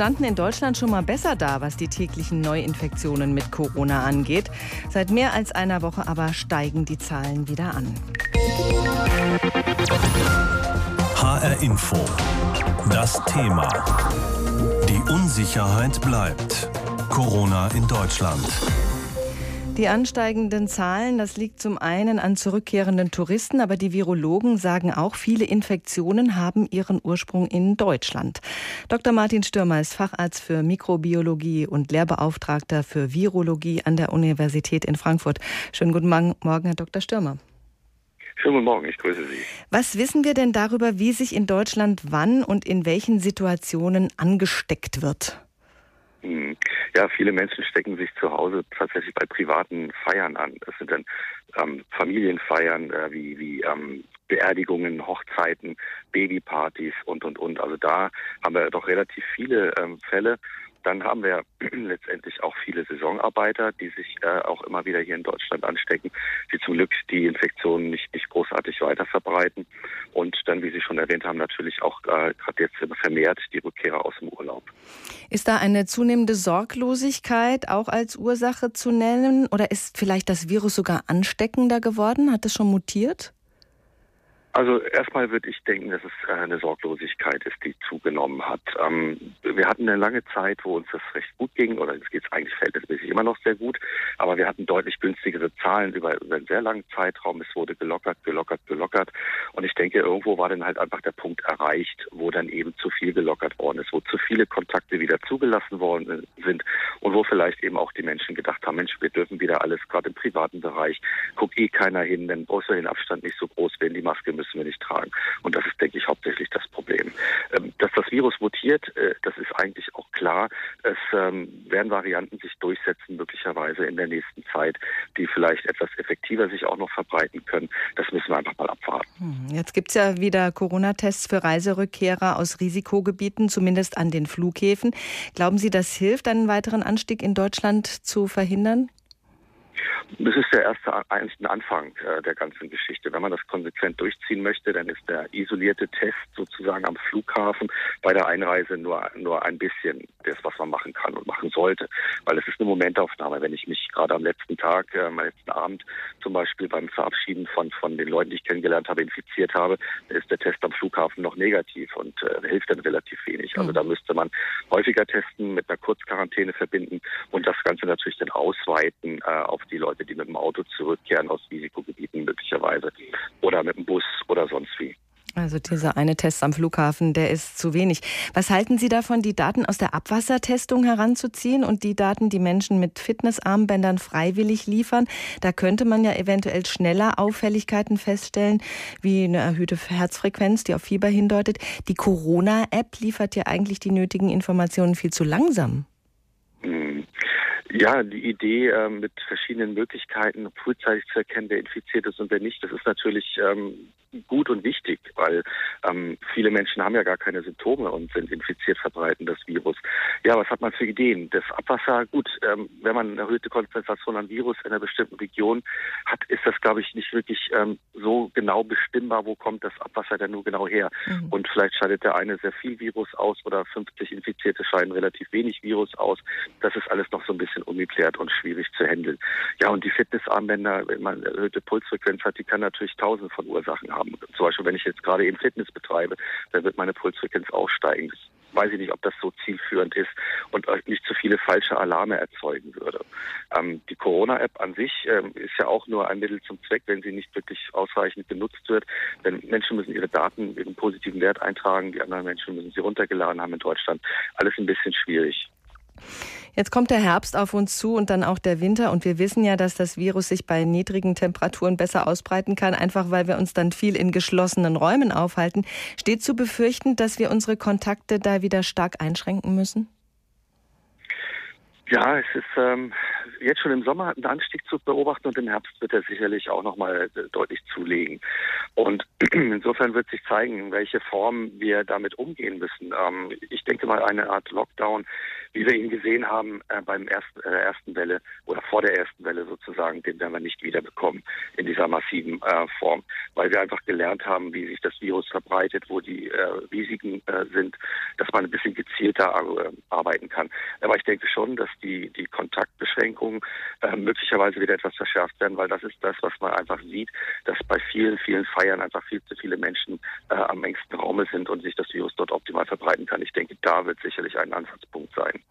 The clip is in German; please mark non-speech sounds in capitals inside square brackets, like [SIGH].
standen in Deutschland schon mal besser da, was die täglichen Neuinfektionen mit Corona angeht. Seit mehr als einer Woche aber steigen die Zahlen wieder an. HR Info. Das Thema. Die Unsicherheit bleibt. Corona in Deutschland. Die ansteigenden Zahlen, das liegt zum einen an zurückkehrenden Touristen, aber die Virologen sagen auch, viele Infektionen haben ihren Ursprung in Deutschland. Dr. Martin Stürmer ist Facharzt für Mikrobiologie und Lehrbeauftragter für Virologie an der Universität in Frankfurt. Schönen guten Morgen, Herr Dr. Stürmer. Schönen guten Morgen, ich grüße Sie. Was wissen wir denn darüber, wie sich in Deutschland wann und in welchen Situationen angesteckt wird? Hm. Ja, viele Menschen stecken sich zu Hause tatsächlich bei privaten Feiern an. Das sind dann ähm, Familienfeiern äh, wie, wie ähm, Beerdigungen, Hochzeiten, Babypartys und, und, und. Also da haben wir doch relativ viele ähm, Fälle. Dann haben wir [CLEARS THROAT] letztendlich auch viele Saisonarbeiter, die sich äh, auch immer wieder hier in Deutschland anstecken, die zum Glück die Infektionen nicht, nicht großartig weiter verbreiten. Und dann, wie Sie schon erwähnt haben, natürlich auch äh, gerade jetzt vermehrt die Rückkehrer aus dem Urlaub. Ist da eine zunehmende Sorglosigkeit auch als Ursache zu nennen? Oder ist vielleicht das Virus sogar ansteckender geworden? Hat es schon mutiert? Also erstmal würde ich denken, dass es äh, eine Sorglosigkeit ist, die zugenommen hat. Ähm, wir hatten eine lange Zeit, wo uns das recht gut ging, oder es geht eigentlich verhältnismäßig immer noch sehr gut, aber wir hatten deutlich günstigere Zahlen über, über einen sehr langen Zeitraum. Es wurde gelockert, gelockert, gelockert. Und ich denke, irgendwo war dann halt einfach der Punkt erreicht, wo dann eben zu viel gelockert worden ist, wo zu viele Kontakte wieder zugelassen worden sind und wo vielleicht eben auch die Menschen gedacht haben, Mensch, wir dürfen wieder alles, gerade im privaten Bereich, guckt eh keiner hin, dann brauchst den Abstand nicht so groß, wenn die Maske müssen wir nicht tragen. Und das ist, denke ich, hauptsächlich das Problem. Ähm, dass das Virus mutiert, äh, das ist eigentlich auch klar. Es ähm, werden Varianten sich durchsetzen, möglicherweise in der nächsten Zeit, die vielleicht etwas effektiver sich auch noch verbreiten können. Das müssen wir einfach jetzt gibt es ja wieder Corona-Tests für Reiserückkehrer aus Risikogebieten, zumindest an den Flughäfen. Glauben Sie, das hilft, einen weiteren Anstieg in Deutschland zu verhindern? Das ist der erste ein Anfang äh, der ganzen Geschichte. Wenn man das konsequent durchziehen möchte, dann ist der isolierte Test sozusagen am Flughafen bei der Einreise nur nur ein bisschen das, was man machen kann und machen sollte, weil es ist eine Momentaufnahme. Wenn ich mich gerade am letzten Tag, äh, am letzten Abend zum Beispiel beim Verabschieden von von den Leuten, die ich kennengelernt habe, infiziert habe, dann ist der Test am Flughafen noch negativ und äh, hilft dann relativ wenig. Also hm. da müsste man häufiger testen, mit einer Kurzquarantäne verbinden und das Ganze natürlich dann ausweiten äh, auf die Leute, die mit dem Auto zurückkehren aus Risikogebieten möglicherweise oder mit dem Bus oder sonst wie. Also dieser eine Test am Flughafen, der ist zu wenig. Was halten Sie davon, die Daten aus der Abwassertestung heranzuziehen und die Daten, die Menschen mit Fitnessarmbändern freiwillig liefern? Da könnte man ja eventuell schneller Auffälligkeiten feststellen, wie eine erhöhte Herzfrequenz, die auf Fieber hindeutet. Die Corona-App liefert ja eigentlich die nötigen Informationen viel zu langsam. Ja, die Idee äh, mit verschiedenen Möglichkeiten frühzeitig zu erkennen, wer infiziert ist und wer nicht, das ist natürlich ähm, gut und wichtig, weil ähm, viele Menschen haben ja gar keine Symptome und sind infiziert, verbreiten das Virus. Ja, was hat man für Ideen? Das Abwasser, gut, ähm, wenn man eine erhöhte Konzentration an Virus in einer bestimmten Region hat, ist das, glaube ich, nicht wirklich ähm, so genau bestimmbar, wo kommt das Abwasser denn nur genau her. Mhm. Und vielleicht scheidet der eine sehr viel Virus aus oder 50 Infizierte scheiden relativ wenig Virus aus. Das ist alles noch so ein bisschen ungeklärt und schwierig zu handeln. Ja, und die Fitnessarmbänder, wenn man erhöhte Pulsfrequenz hat, die kann natürlich tausende von Ursachen haben. Zum Beispiel, wenn ich jetzt gerade eben Fitness betreibe, dann wird meine Pulsfrequenz auch steigen. Das weiß ich nicht, ob das so zielführend ist und nicht zu viele falsche Alarme erzeugen würde. Ähm, die Corona-App an sich ähm, ist ja auch nur ein Mittel zum Zweck, wenn sie nicht wirklich ausreichend genutzt wird. Denn Menschen müssen ihre Daten, ihren positiven Wert eintragen, die anderen Menschen müssen sie runtergeladen haben in Deutschland. Alles ein bisschen schwierig. Jetzt kommt der Herbst auf uns zu und dann auch der Winter. Und wir wissen ja, dass das Virus sich bei niedrigen Temperaturen besser ausbreiten kann, einfach weil wir uns dann viel in geschlossenen Räumen aufhalten. Steht zu befürchten, dass wir unsere Kontakte da wieder stark einschränken müssen? Ja, es ist ähm, jetzt schon im Sommer ein Anstieg zu beobachten und im Herbst wird er sicherlich auch nochmal äh, deutlich zulegen. Und [CLEARS THROAT] insofern wird sich zeigen, in welche Form wir damit umgehen müssen. Ähm, ich denke mal, eine Art Lockdown wie wir ihn gesehen haben äh, beim ersten, äh, ersten Welle oder vor der ersten Welle sozusagen, den werden wir nicht wiederbekommen in dieser massiven äh, Form, weil wir einfach gelernt haben, wie sich das Virus verbreitet, wo die Risiken sind, dass man ein bisschen gezielter arbeiten kann. Aber ich denke schon, dass die, die Kontaktbeschränkungen äh, möglicherweise wieder etwas verschärft werden, weil das ist das, was man einfach sieht, dass bei vielen, vielen Feiern einfach viel zu viele Menschen äh, am engsten Raume sind und sich das Virus dort optimal verbreiten kann. Ich denke, da wird sicherlich ein Ansatzpunkt sein.